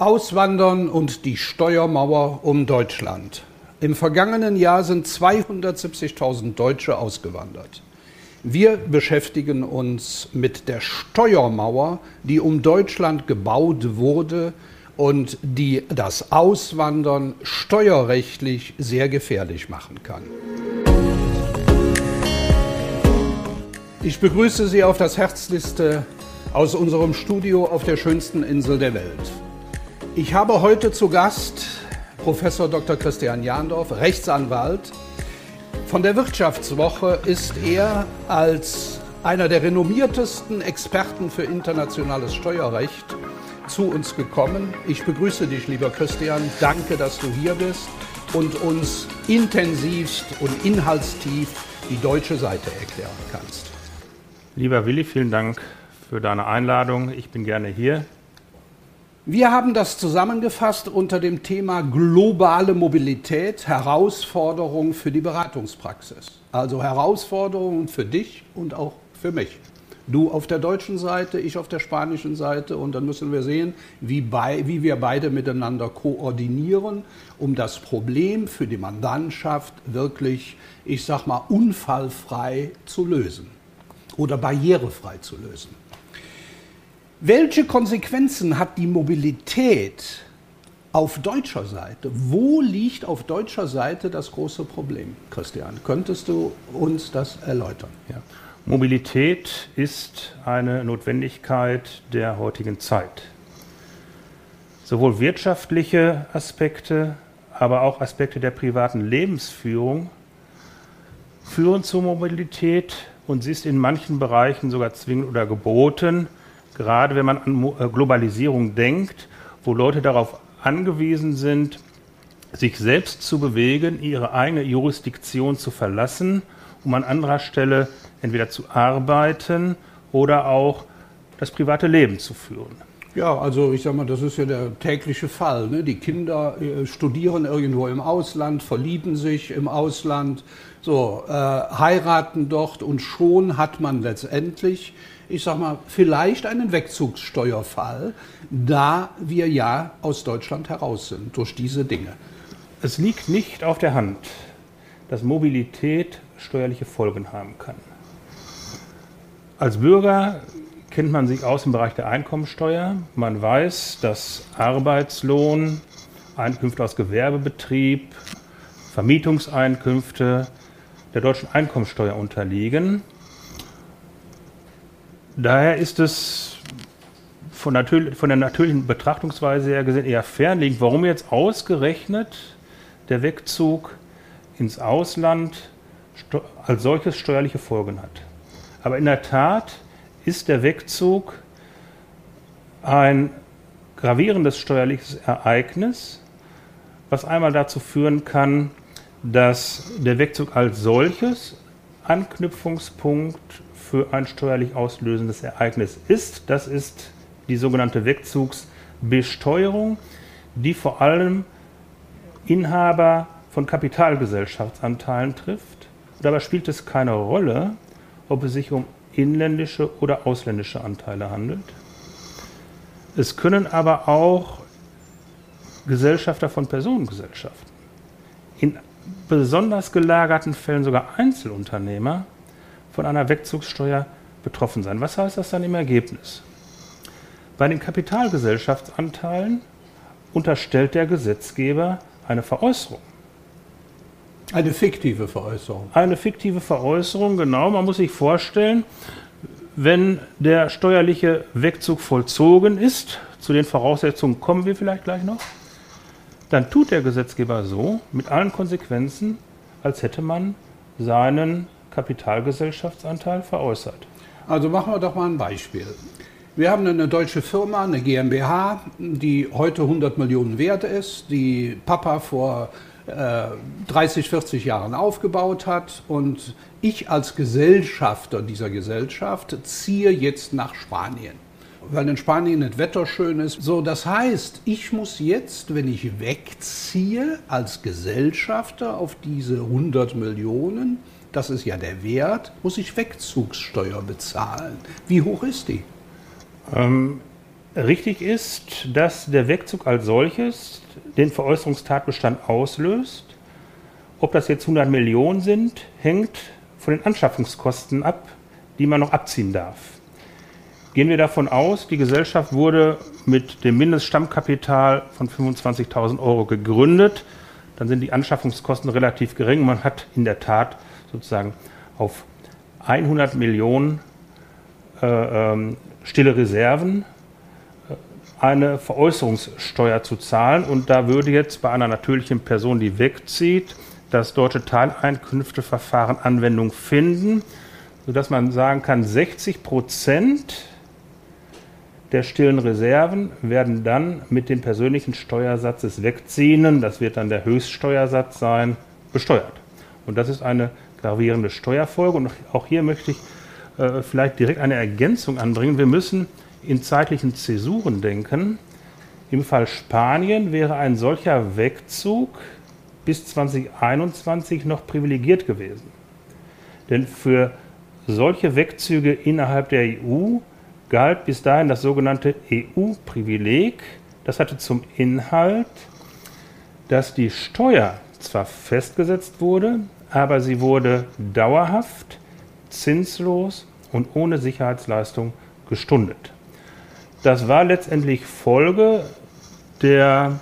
Auswandern und die Steuermauer um Deutschland. Im vergangenen Jahr sind 270.000 Deutsche ausgewandert. Wir beschäftigen uns mit der Steuermauer, die um Deutschland gebaut wurde und die das Auswandern steuerrechtlich sehr gefährlich machen kann. Ich begrüße Sie auf das Herzliste aus unserem Studio auf der schönsten Insel der Welt. Ich habe heute zu Gast Professor Dr. Christian Jahndorf, Rechtsanwalt. Von der Wirtschaftswoche ist er als einer der renommiertesten Experten für internationales Steuerrecht zu uns gekommen. Ich begrüße dich, lieber Christian. Danke, dass du hier bist und uns intensivst und inhaltstief die deutsche Seite erklären kannst. Lieber Willi, vielen Dank für deine Einladung. Ich bin gerne hier. Wir haben das zusammengefasst unter dem Thema globale Mobilität, Herausforderungen für die Beratungspraxis. Also Herausforderungen für dich und auch für mich. Du auf der deutschen Seite, ich auf der spanischen Seite und dann müssen wir sehen, wie, bei, wie wir beide miteinander koordinieren, um das Problem für die Mandantschaft wirklich, ich sag mal, unfallfrei zu lösen oder barrierefrei zu lösen. Welche Konsequenzen hat die Mobilität auf deutscher Seite? Wo liegt auf deutscher Seite das große Problem, Christian? Könntest du uns das erläutern? Ja. Mobilität ist eine Notwendigkeit der heutigen Zeit. Sowohl wirtschaftliche Aspekte, aber auch Aspekte der privaten Lebensführung führen zur Mobilität und sie ist in manchen Bereichen sogar zwingend oder geboten, gerade wenn man an äh, Globalisierung denkt, wo Leute darauf angewiesen sind, sich selbst zu bewegen, ihre eigene Jurisdiktion zu verlassen, um an anderer Stelle entweder zu arbeiten oder auch das private Leben zu führen. Ja, also ich sag mal, das ist ja der tägliche Fall. Ne? Die Kinder äh, studieren irgendwo im Ausland, verlieben sich im Ausland, so äh, heiraten dort und schon hat man letztendlich ich sag mal, vielleicht einen Wegzugssteuerfall, da wir ja aus Deutschland heraus sind durch diese Dinge. Es liegt nicht auf der Hand, dass Mobilität steuerliche Folgen haben kann. Als Bürger kennt man sich aus im Bereich der Einkommensteuer. Man weiß, dass Arbeitslohn, Einkünfte aus Gewerbebetrieb, Vermietungseinkünfte der deutschen Einkommensteuer unterliegen. Daher ist es von, von, der natürlichen Betrachtungsweise her gesehen eher fernliegend, warum jetzt ausgerechnet der Wegzug ins Ausland als solches steuerliche Folgen hat. Aber in der Tat ist der Wegzug ein gravierendes steuerliches Ereignis, was einmal dazu führen kann, dass der Wegzug als solches Anknüpfungspunkt für ein steuerlich auslösendes Ereignis ist. Das ist die sogenannte Wegzugsbesteuerung, die vor allem Inhaber von Kapitalgesellschaftsanteilen trifft. Dabei spielt es keine Rolle, ob es sich um inländische oder ausländische Anteile handelt. Es können aber auch Gesellschafter von Personengesellschaften, in besonders gelagerten Fällen sogar Einzelunternehmer, von einer Wegzugssteuer betroffen sein. Was heißt das dann im Ergebnis? Bei den Kapitalgesellschaftsanteilen unterstellt der Gesetzgeber eine Veräußerung. Eine fiktive Veräußerung. Eine fiktive Veräußerung, genau. Man muss sich vorstellen, wenn der steuerliche Wegzug vollzogen ist, zu den Voraussetzungen kommen wir vielleicht gleich noch, dann tut der Gesetzgeber so mit allen Konsequenzen, als hätte man seinen Kapitalgesellschaftsanteil veräußert. Also machen wir doch mal ein Beispiel. Wir haben eine deutsche Firma, eine GmbH, die heute 100 Millionen wert ist, die Papa vor äh, 30, 40 Jahren aufgebaut hat und ich als Gesellschafter dieser Gesellschaft ziehe jetzt nach Spanien weil in Spanien das Wetter schön ist. So, das heißt, ich muss jetzt, wenn ich wegziehe als Gesellschafter auf diese 100 Millionen, das ist ja der Wert, muss ich Wegzugssteuer bezahlen. Wie hoch ist die? Ähm, Richtig ist, dass der Wegzug als solches den Veräußerungstatbestand auslöst. Ob das jetzt 100 Millionen sind, hängt von den Anschaffungskosten ab, die man noch abziehen darf. Gehen wir davon aus, die Gesellschaft wurde mit dem Mindeststammkapital von 25.000 Euro gegründet, dann sind die Anschaffungskosten relativ gering. Man hat in der Tat sozusagen auf 100 Millionen äh, ähm, stille Reserven eine Veräußerungssteuer zu zahlen. Und da würde jetzt bei einer natürlichen Person, die wegzieht, das deutsche Teileinkünfteverfahren Anwendung finden, sodass man sagen kann, 60 Prozent der stillen Reserven werden dann mit dem persönlichen Steuersatz des Wegziehenden, das wird dann der Höchststeuersatz sein, besteuert. Und das ist eine gravierende Steuerfolge. Und auch hier möchte ich äh, vielleicht direkt eine Ergänzung anbringen. Wir müssen in zeitlichen Zäsuren denken. Im Fall Spanien wäre ein solcher Wegzug bis 2021 noch privilegiert gewesen. Denn für solche Wegzüge innerhalb der EU galt bis dahin das sogenannte EU-Privileg. Das hatte zum Inhalt, dass die Steuer zwar festgesetzt wurde, aber sie wurde dauerhaft, zinslos und ohne Sicherheitsleistung gestundet. Das war letztendlich Folge der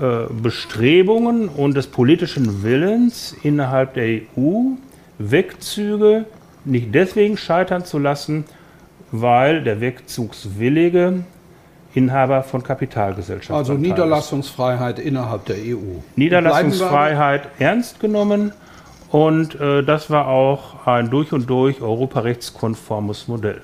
äh, Bestrebungen und des politischen Willens innerhalb der EU, Wegzüge nicht deswegen scheitern zu lassen, weil der Wegzugswillige Inhaber von Kapitalgesellschaften Also Niederlassungsfreiheit ist. innerhalb der EU. Niederlassungsfreiheit ernst genommen und äh, das war auch ein durch und durch europarechtskonformes Modell.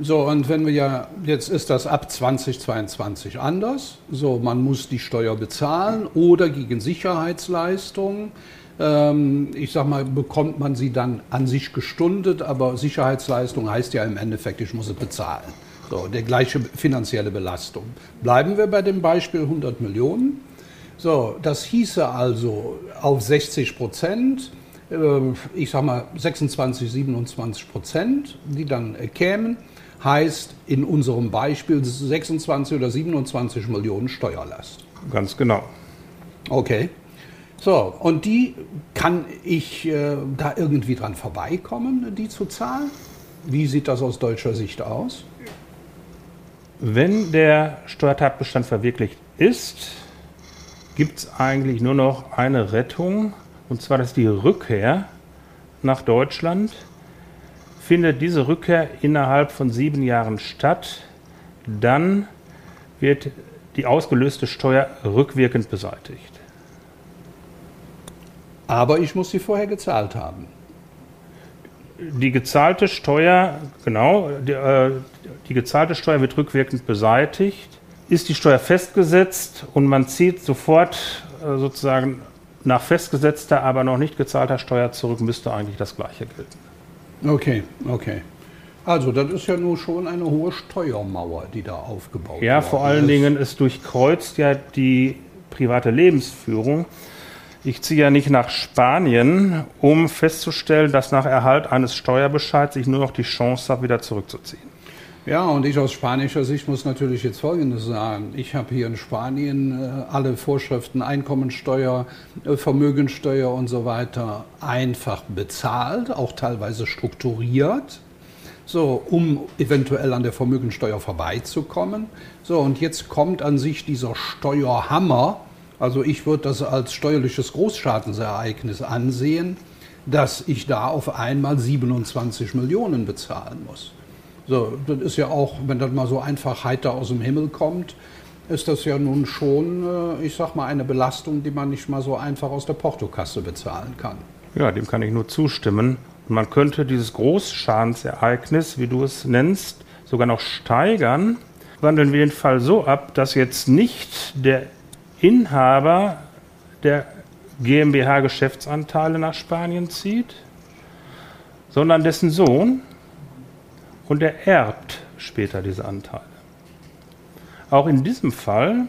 So, und wenn wir ja, jetzt ist das ab 2022 anders. So, man muss die Steuer bezahlen oder gegen Sicherheitsleistungen. Ähm, ich sag mal, bekommt man sie dann an sich gestundet, aber Sicherheitsleistung heißt ja im Endeffekt, ich muss sie bezahlen. So, der gleiche finanzielle Belastung. Bleiben wir bei dem Beispiel 100 Millionen. So, das hieße also auf 60 Prozent, äh, ich sag mal 26, 27 Prozent, die dann kämen heißt in unserem Beispiel 26 oder 27 Millionen Steuerlast. Ganz genau. Okay. So, und die kann ich äh, da irgendwie dran vorbeikommen, die zu zahlen? Wie sieht das aus deutscher Sicht aus? Wenn der Steuertatbestand verwirklicht ist, gibt es eigentlich nur noch eine Rettung, und zwar das ist die Rückkehr nach Deutschland findet diese Rückkehr innerhalb von sieben Jahren statt, dann wird die ausgelöste Steuer rückwirkend beseitigt. Aber ich muss sie vorher gezahlt haben. Die gezahlte Steuer, genau, die, äh, die gezahlte Steuer wird rückwirkend beseitigt. Ist die Steuer festgesetzt und man zieht sofort äh, sozusagen nach festgesetzter, aber noch nicht gezahlter Steuer zurück, müsste eigentlich das Gleiche gelten. Okay, okay. Also das ist ja nur schon eine hohe Steuermauer, die da aufgebaut wird. Ja, vor allen Dingen, es durchkreuzt ja die private Lebensführung. Ich ziehe ja nicht nach Spanien, um festzustellen, dass nach Erhalt eines Steuerbescheids ich nur noch die Chance habe, wieder zurückzuziehen. Ja, und ich aus spanischer Sicht muss natürlich jetzt Folgendes sagen. Ich habe hier in Spanien äh, alle Vorschriften, Einkommensteuer, äh, Vermögensteuer und so weiter einfach bezahlt, auch teilweise strukturiert, so, um eventuell an der Vermögensteuer vorbeizukommen. So, und jetzt kommt an sich dieser Steuerhammer. Also ich würde das als steuerliches Großschadensereignis ansehen, dass ich da auf einmal 27 Millionen bezahlen muss. So, das ist ja auch, wenn das mal so einfach heiter aus dem Himmel kommt, ist das ja nun schon, äh, ich sag mal, eine Belastung, die man nicht mal so einfach aus der Portokasse bezahlen kann. Ja, dem kann ich nur zustimmen. Und man könnte dieses Großschadensereignis, wie du es nennst, sogar noch steigern. Wandeln wir den Fall so ab, dass jetzt nicht der Inhaber der GmbH-Geschäftsanteile nach Spanien zieht, sondern dessen Sohn und er erbt später diese Anteile. Auch in diesem Fall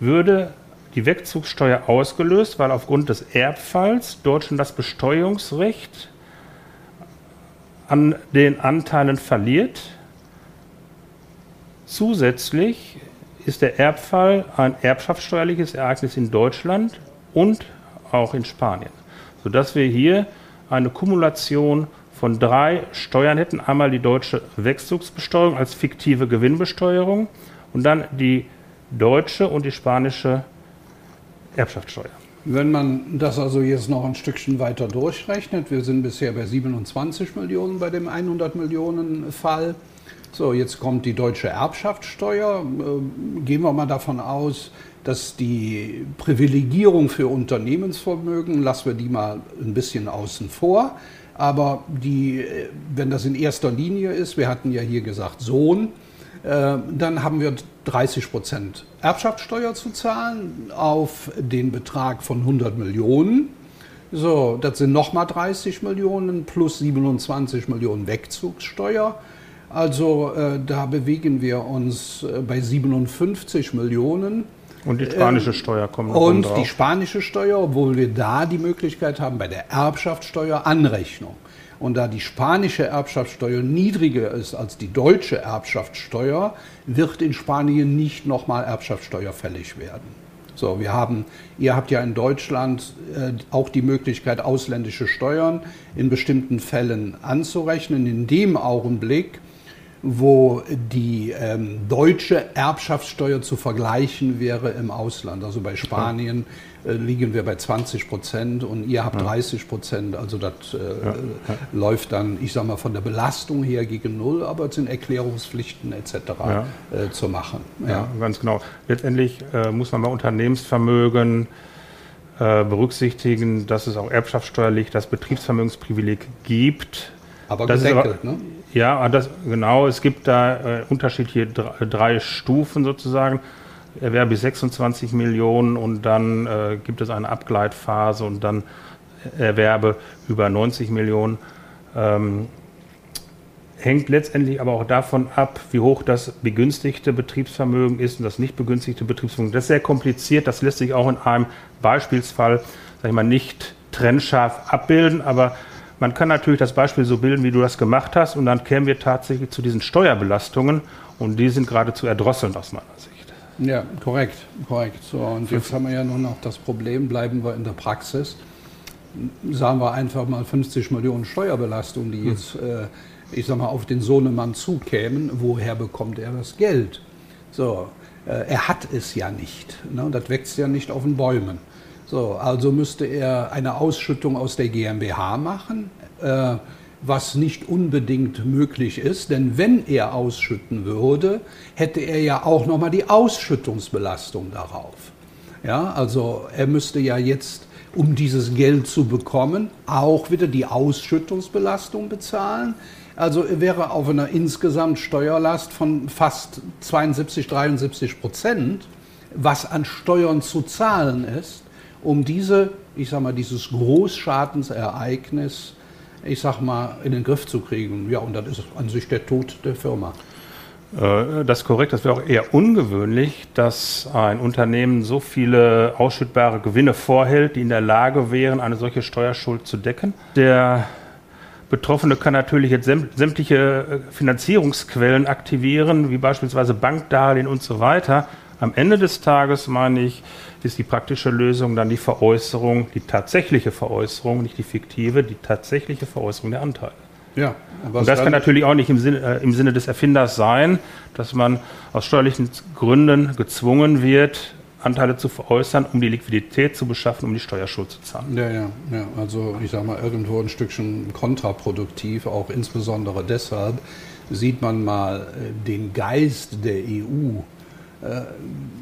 würde die Wegzugssteuer ausgelöst, weil aufgrund des Erbfalls Deutschland das Besteuerungsrecht an den Anteilen verliert. Zusätzlich ist der Erbfall ein erbschaftssteuerliches Ereignis in Deutschland und auch in Spanien, sodass wir hier eine Kumulation von drei Steuern hätten. Einmal die deutsche Wegzugsbesteuerung als fiktive Gewinnbesteuerung und dann die deutsche und die spanische Erbschaftssteuer. Wenn man das also jetzt noch ein Stückchen weiter durchrechnet, wir sind bisher bei 27 Millionen bei dem 100 Millionen Fall. So, jetzt kommt die deutsche Erbschaftssteuer. Ähm, gehen wir mal davon aus, dass die Privilegierung für Unternehmensvermögen, lassen wir die mal ein bisschen außen vor. Aber die, äh, wenn das in erster Linie ist, wir hatten ja hier gesagt Sohn, äh, dann haben wir 30 Prozent Erbschaftssteuer zu zahlen auf den Betrag von 100 Millionen. So, das sind nochmal 30 Millionen plus 27 Millionen Wegzugssteuer. Also äh, da bewegen wir uns äh, bei 57 Millionen. Und die spanische Steuer kommt noch Und die spanische Steuer, obwohl wir da die Möglichkeit haben bei der Erbschaftssteuer Anrechnung. Und da die spanische Erbschaftssteuer niedriger ist als die deutsche Erbschaftssteuer, wird in Spanien nicht nochmal Erbschaftssteuer fällig werden. So, wir haben, ihr habt ja in Deutschland äh, auch die Möglichkeit, ausländische Steuern in bestimmten Fällen anzurechnen. In dem Augenblick, wo die ähm, deutsche Erbschaftssteuer zu vergleichen wäre im Ausland. Also bei Spanien liegen wir bei 20 Prozent und ihr habt ja. 30 Prozent. Also das äh, ja. läuft dann, ich sage mal, von der Belastung her gegen null, aber es sind Erklärungspflichten etc. Ja. Äh, zu machen. Ja. ganz genau. Letztendlich äh, muss man bei Unternehmensvermögen äh, berücksichtigen, dass es auch erbschaftssteuerlich das Betriebsvermögensprivileg gibt aber das gedeckelt, aber, ne? Ja, das, genau. Es gibt da äh, unterschiedliche drei, drei, Stufen sozusagen. Erwerbe 26 Millionen und dann äh, gibt es eine Abgleitphase und dann Erwerbe über 90 Millionen. Ähm, hängt letztendlich aber auch davon ab, wie hoch das begünstigte Betriebsvermögen ist und das nicht begünstigte Betriebsvermögen. Das ist sehr kompliziert. Das lässt sich auch in einem Beispielsfall, sag ich mal, nicht trennscharf abbilden, aber man kann natürlich das Beispiel so bilden, wie du das gemacht hast, und dann kämen wir tatsächlich zu diesen Steuerbelastungen und die sind geradezu erdrosselnd aus meiner Sicht. Ja, korrekt, korrekt. So, und jetzt haben wir ja nur noch das Problem, bleiben wir in der Praxis. Sagen wir einfach mal 50 Millionen Steuerbelastung, die hm. jetzt, äh, ich sag mal, auf den Sohnemann zukämen. Woher bekommt er das Geld? So, äh, er hat es ja nicht. Ne? Das wächst ja nicht auf den Bäumen. So, also müsste er eine Ausschüttung aus der GmbH machen, äh, was nicht unbedingt möglich ist, denn wenn er ausschütten würde, hätte er ja auch noch mal die Ausschüttungsbelastung darauf. Ja, also er müsste ja jetzt, um dieses Geld zu bekommen, auch wieder die Ausschüttungsbelastung bezahlen. Also er wäre auf einer insgesamt Steuerlast von fast 72, 73 Prozent, was an Steuern zu zahlen ist um diese, ich sag mal, dieses Großschadensereignis, ich sag mal, in den Griff zu kriegen. Ja, und das ist an sich der Tod der Firma. Äh, das ist korrekt. Das wäre auch eher ungewöhnlich, dass ein Unternehmen so viele ausschüttbare Gewinne vorhält, die in der Lage wären, eine solche Steuerschuld zu decken. Der Betroffene kann natürlich jetzt sämtliche äh, Finanzierungsquellen aktivieren, wie beispielsweise Bankdarlehen und so weiter. Am Ende des Tages, meine ich, ist die praktische Lösung dann die Veräußerung, die tatsächliche Veräußerung, nicht die fiktive, die tatsächliche Veräußerung der Anteile. Ja, und das kann natürlich auch nicht im Sinne, äh, im Sinne des Erfinders sein, dass man aus steuerlichen Gründen gezwungen wird, Anteile zu veräußern, um die Liquidität zu beschaffen, um die Steuerschuld zu zahlen. Ja, ja, ja. Also ich sage mal, irgendwo ein Stückchen kontraproduktiv, auch insbesondere deshalb sieht man mal äh, den Geist der EU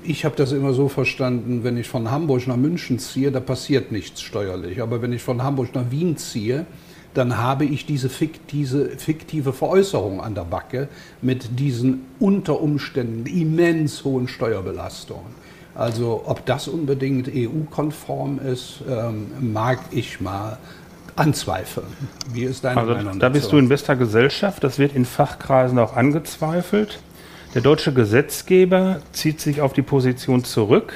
ich habe das immer so verstanden, wenn ich von Hamburg nach München ziehe, da passiert nichts steuerlich. Aber wenn ich von Hamburg nach Wien ziehe, dann habe ich diese, fiktive Veräußerung an der Backe mit diesen unter Umständen immens hohen Steuerbelastungen. Also ob das unbedingt EU-konform ist, ähm, mag ich mal anzweifeln. Wie ist deine also, Meinung? Da bist du in bester Gesellschaft. Das wird in Fachkreisen auch angezweifelt. Der deutsche Gesetzgeber zieht sich auf die Position zurück,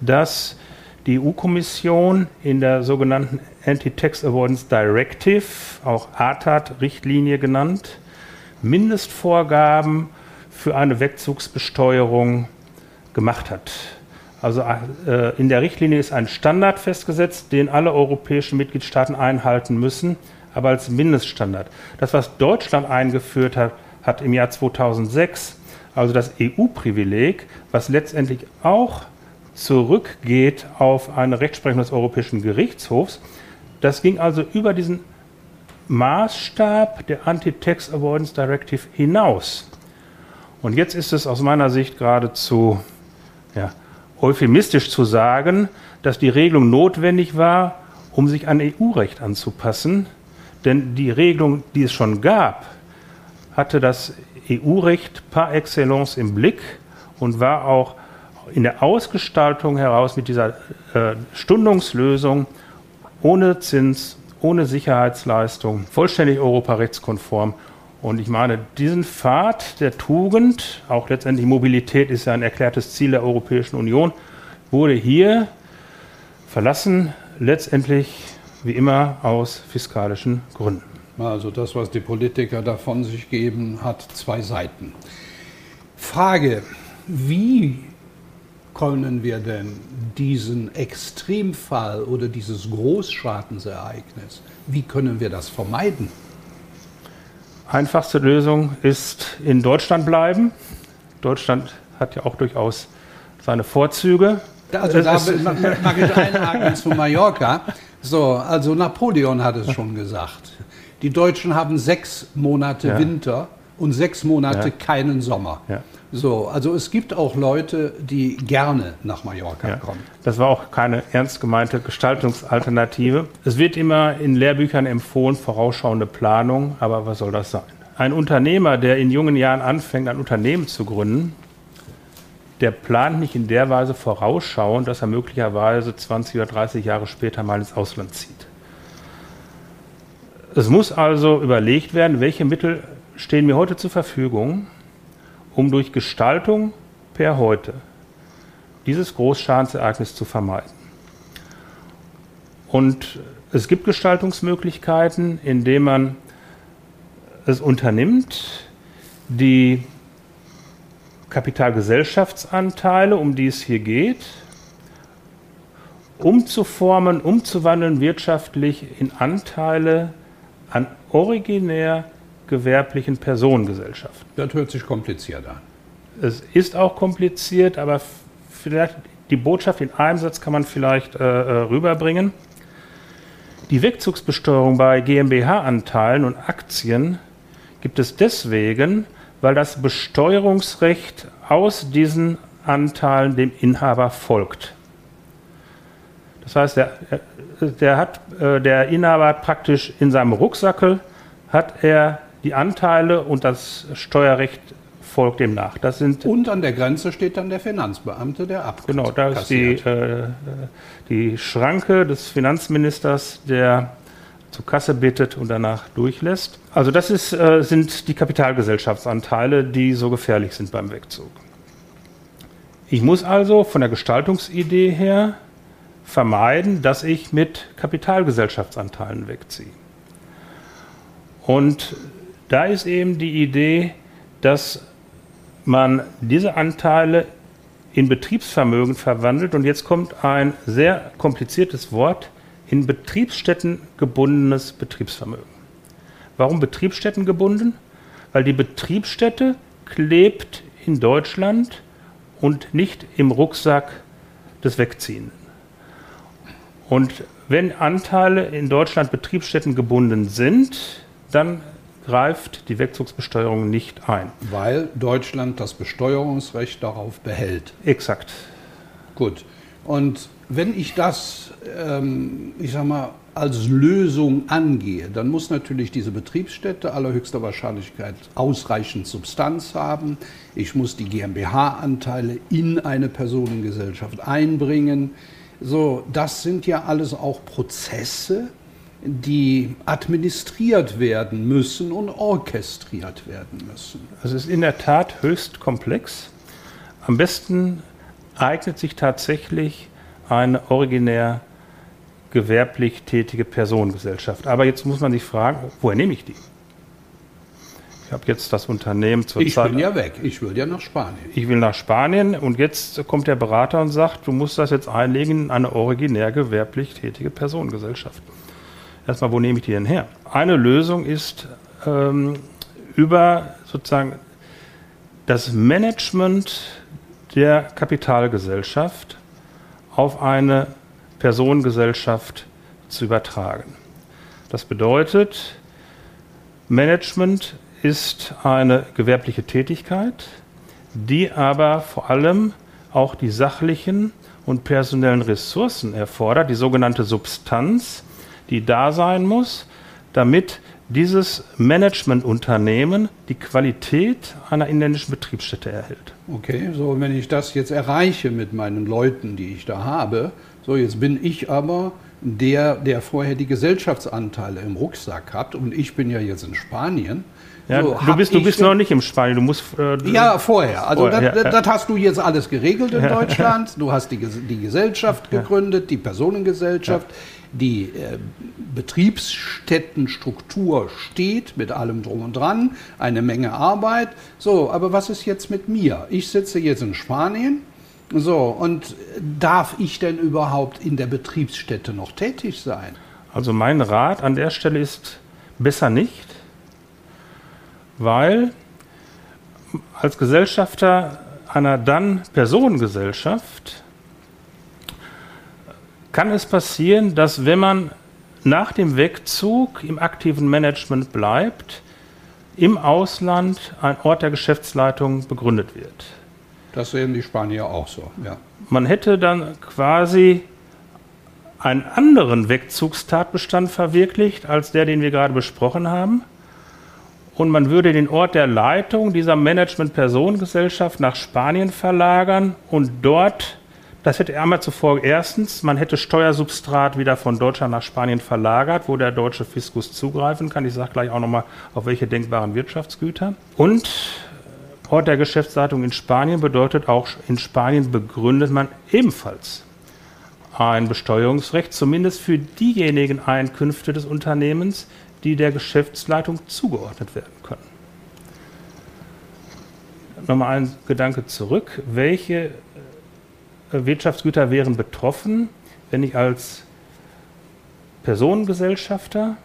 dass die EU-Kommission in der sogenannten Anti-Tax Avoidance Directive, auch ATAT-Richtlinie genannt, Mindestvorgaben für eine Wegzugsbesteuerung gemacht hat. Also äh, in der Richtlinie ist ein Standard festgesetzt, den alle europäischen Mitgliedstaaten einhalten müssen, aber als Mindeststandard. Das, was Deutschland eingeführt hat, hat im Jahr 2006, also das EU-Privileg, was letztendlich auch zurückgeht auf eine Rechtsprechung des Europäischen Gerichtshofs, das ging also über diesen Maßstab der Anti-Tax Avoidance Directive hinaus. Und jetzt ist es aus meiner Sicht geradezu ja, euphemistisch zu sagen, dass die Regelung notwendig war, um sich an EU-Recht anzupassen. Denn die Regelung, die es schon gab, hatte das EU-Recht par excellence im Blick und war auch in der Ausgestaltung heraus mit dieser äh, Stundungslösung ohne Zins, ohne Sicherheitsleistung, vollständig europarechtskonform. Und ich meine, diesen Pfad der Tugend, auch letztendlich Mobilität ist ja ein erklärtes Ziel der Europäischen Union, wurde hier verlassen, letztendlich wie immer aus fiskalischen Gründen. Also das, was die Politiker davon sich geben, hat zwei Seiten. Frage, wie können wir denn diesen Extremfall oder dieses Großschadensereignis, wie können wir das vermeiden? Einfachste Lösung ist in Deutschland bleiben. Deutschland hat ja auch durchaus seine Vorzüge. Also da mag ich einhaken zu Mallorca. So, also Napoleon hat es schon gesagt. Die Deutschen haben sechs Monate ja. Winter und sechs Monate ja. keinen Sommer. Ja. So, also es gibt auch Leute, die gerne nach Mallorca ja, kommen. Das war auch keine ernst gemeinte Gestaltungsalternative. Es wird immer in Lehrbüchern empfohlen, vorausschauende Planung, aber was soll das sein? Ein Unternehmer, der in jungen Jahren anfängt, ein Unternehmen zu gründen, der plant nicht in der Weise vorausschauend, dass er möglicherweise 20 oder 30 Jahre später mal ins Ausland zieht. Es muss also überlegt werden, welche Mittel stehen mir heute zur Verfügung, um durch Gestaltung per heute dieses Großschadensereignis zu vermeiden. Und es gibt Gestaltungsmöglichkeiten, indem man es unternimmt, die Kapitalgesellschaftsanteile, um die es hier geht, umzuformen, umzuwandeln wirtschaftlich in Anteile an originär gewerblichen Personengesellschaften. Das hört sich kompliziert an. Es ist auch kompliziert, aber vielleicht die Botschaft in einem Satz kann man vielleicht äh, äh rüberbringen. Die Wegzugsbesteuerung bei GmbH-Anteilen und Aktien gibt es deswegen, weil das Besteuerungsrecht aus diesen Anteilen dem Inhaber folgt. Das heißt, der, der, hat, äh, der Inhaber hat praktisch in seinem Rucksackel hat er die Anteile und das Steuerrecht folgt dem nach. Das sind und an der Grenze steht dann der Finanzbeamte, der ab. Genau, da ist die, äh, die Schranke des Finanzministers, der zur Kasse bittet und danach durchlässt. Also das ist, äh, sind die Kapitalgesellschaftsanteile, die so gefährlich sind beim Wegzug. Ich muss also von der Gestaltungsidee her vermeiden, dass ich mit Kapitalgesellschaftsanteilen wegziehe. Und da ist eben die Idee, dass man diese Anteile in Betriebsvermögen verwandelt. Und jetzt kommt ein sehr kompliziertes Wort, in Betriebsstätten gebundenes Betriebsvermögen. Warum Betriebsstätten gebunden? Weil die Betriebsstätte klebt in Deutschland und nicht im Rucksack des Wegziehenden. Und wenn Anteile in Deutschland Betriebsstätten gebunden sind, dann greift die Wegzugsbesteuerung nicht ein. Weil Deutschland das Besteuerungsrecht darauf behält. Exakt. Gut. Und wenn ich das, ähm, ich sag mal, als Lösung angehe, dann muss natürlich diese Betriebsstätte allerhöchster Wahrscheinlichkeit ausreichend Substanz haben. Ich muss die GmbH-Anteile in eine Personengesellschaft einbringen. So, das sind ja alles auch Prozesse, die administriert werden müssen und orchestriert werden müssen. Also es ist in der Tat höchst komplex. Am besten eignet sich tatsächlich eine originär gewerblich tätige Personengesellschaft. Aber jetzt muss man sich fragen, woher nehme ich die? Habe jetzt das Unternehmen zur Ich Zeit. bin ja weg. Ich will ja nach Spanien. Ich will nach Spanien und jetzt kommt der Berater und sagt, du musst das jetzt einlegen in eine originär gewerblich tätige Personengesellschaft. Erstmal, wo nehme ich die denn her? Eine Lösung ist ähm, über sozusagen das Management der Kapitalgesellschaft auf eine Personengesellschaft zu übertragen. Das bedeutet, Management ist eine gewerbliche Tätigkeit, die aber vor allem auch die sachlichen und personellen Ressourcen erfordert, die sogenannte Substanz, die da sein muss, damit dieses Managementunternehmen die Qualität einer inländischen Betriebsstätte erhält. Okay, so wenn ich das jetzt erreiche mit meinen Leuten, die ich da habe, so jetzt bin ich aber der, der vorher die Gesellschaftsanteile im Rucksack hat und ich bin ja jetzt in Spanien. Ja, So, du bist, du bist noch nicht im Spanien, du musst. Äh, Ja, vorher. Also Vorher, das, ja, das hast du jetzt alles geregelt in Deutschland. Du hast die, die Gesellschaft gegründet, die Personengesellschaft, die äh, Betriebsstättenstruktur steht mit allem drum und dran, eine Menge Arbeit. So, aber was ist jetzt mit mir? Ich sitze jetzt in Spanien. So, und darf ich denn überhaupt in der Betriebsstätte noch tätig sein? Also mein Rat an der Stelle ist besser nicht, weil als Gesellschafter einer dann Personengesellschaft kann es passieren, dass wenn man nach dem Wegzug im aktiven Management bleibt, im Ausland ein Ort der Geschäftsleitung begründet wird. Das sehen die Spanier auch so, ja. Man hätte dann quasi einen anderen Wegzugstatbestand verwirklicht als der, den wir gerade besprochen haben. Und man würde den Ort der Leitung dieser Management-Personengesellschaft nach Spanien verlagern und dort, das hätte einmal zuvor erstens, man hätte Steuersubstrat wieder von Deutschland nach Spanien verlagert, wo der deutsche Fiskus zugreifen kann. Ich sage gleich auch nochmal, auf welche denkbaren Wirtschaftsgüter. Und Ort der Geschäftsleitung in Spanien bedeutet auch, in Spanien begründet man ebenfalls ein Besteuerungsrecht, zumindest für diejenigen Einkünfte des Unternehmens, die der Geschäftsleitung zugeordnet werden können. Nochmal ein Gedanke zurück. Welche äh, Wirtschaftsgüter wären betroffen, wenn ich als Personengesellschafter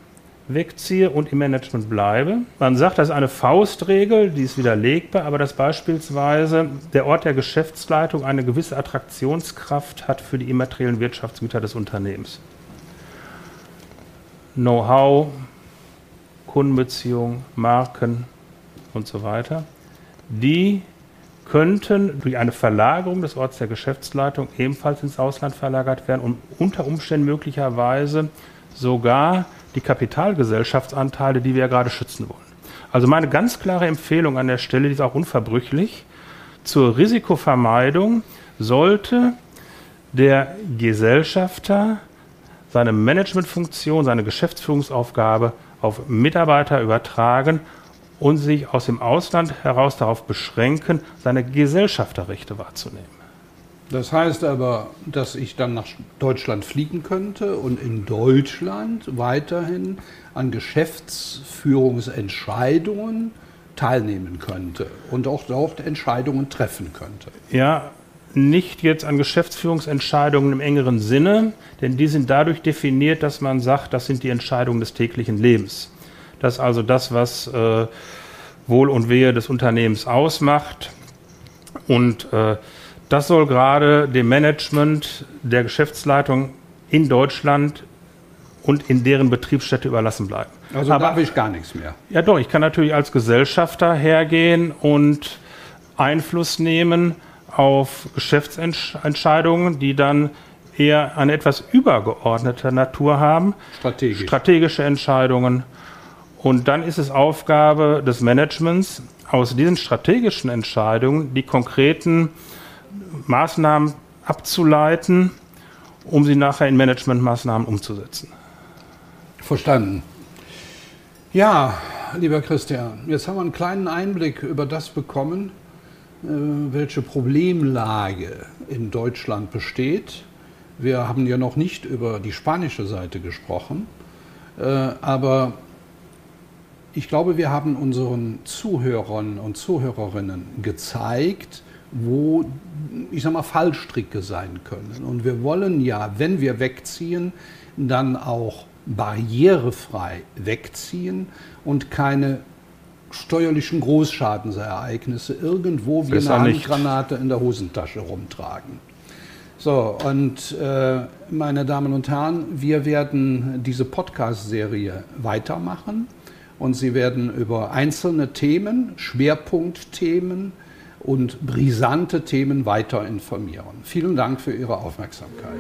wegziehe und im Management bleibe. Man sagt, das ist eine Faustregel, die ist widerlegbar, aber dass beispielsweise der Ort der Geschäftsleitung eine gewisse Attraktionskraft hat für die immateriellen Wirtschaftsgüter des Unternehmens. Know-how, Kundenbeziehungen, Marken und so weiter, die könnten durch eine Verlagerung des Orts der Geschäftsleitung ebenfalls ins Ausland verlagert werden und unter Umständen möglicherweise sogar die Kapitalgesellschaftsanteile, die wir ja gerade schützen wollen. Also meine ganz klare Empfehlung an der Stelle, die ist auch unverbrüchlich, zur Risikovermeidung sollte der Gesellschafter seine Managementfunktion, seine Geschäftsführungsaufgabe auf Mitarbeiter übertragen und sich aus dem Ausland heraus darauf beschränken, seine Gesellschafterrechte wahrzunehmen. Das heißt aber, dass ich dann nach Deutschland fliegen könnte und in Deutschland weiterhin an Geschäftsführungsentscheidungen teilnehmen könnte und auch dort Entscheidungen treffen könnte. Ja, nicht jetzt an Geschäftsführungsentscheidungen im engeren Sinne, denn die sind dadurch definiert, dass man sagt, das sind die Entscheidungen des täglichen Lebens. Das ist also das, was äh, Wohl und Wehe des Unternehmens ausmacht. Und äh, das soll gerade dem Management der Geschäftsleitung in Deutschland und in deren Betriebsstätte überlassen bleiben. Also Aber- darf ich gar nichts mehr. Ja, doch, ich kann natürlich als Gesellschafter hergehen und Einfluss nehmen auf Geschäftsentscheidungen, die dann eher eine etwas übergeordnete Natur haben, Strategisch. strategische Entscheidungen. Und dann ist es Aufgabe des Managements, aus diesen strategischen Entscheidungen die konkreten Maßnahmen abzuleiten, um sie nachher in Managementmaßnahmen umzusetzen. Verstanden. Ja, lieber Christian, jetzt haben wir einen kleinen Einblick über das bekommen, äh, welche Problemlage in Deutschland besteht. Wir haben ja noch nicht über die spanische Seite gesprochen, äh, aber ich glaube, wir haben unseren Zuhörern und Zuhörerinnen gezeigt, wo, ich sag mal, Fallstricke sein können. Und wir wollen ja, wenn wir wegziehen, dann auch barrierefrei wegziehen und keine steuerlichen Großschadensereignisse irgendwo wie Besser eine nicht. Handgranate in der Hosentasche rumtragen. So, und äh, meine Damen und Herren, wir werden diese Podcast-Serie weitermachen und Sie werden über einzelne Themen, Schwerpunktthemen und brisante Themen weiter informieren. Vielen Dank für Ihre Aufmerksamkeit.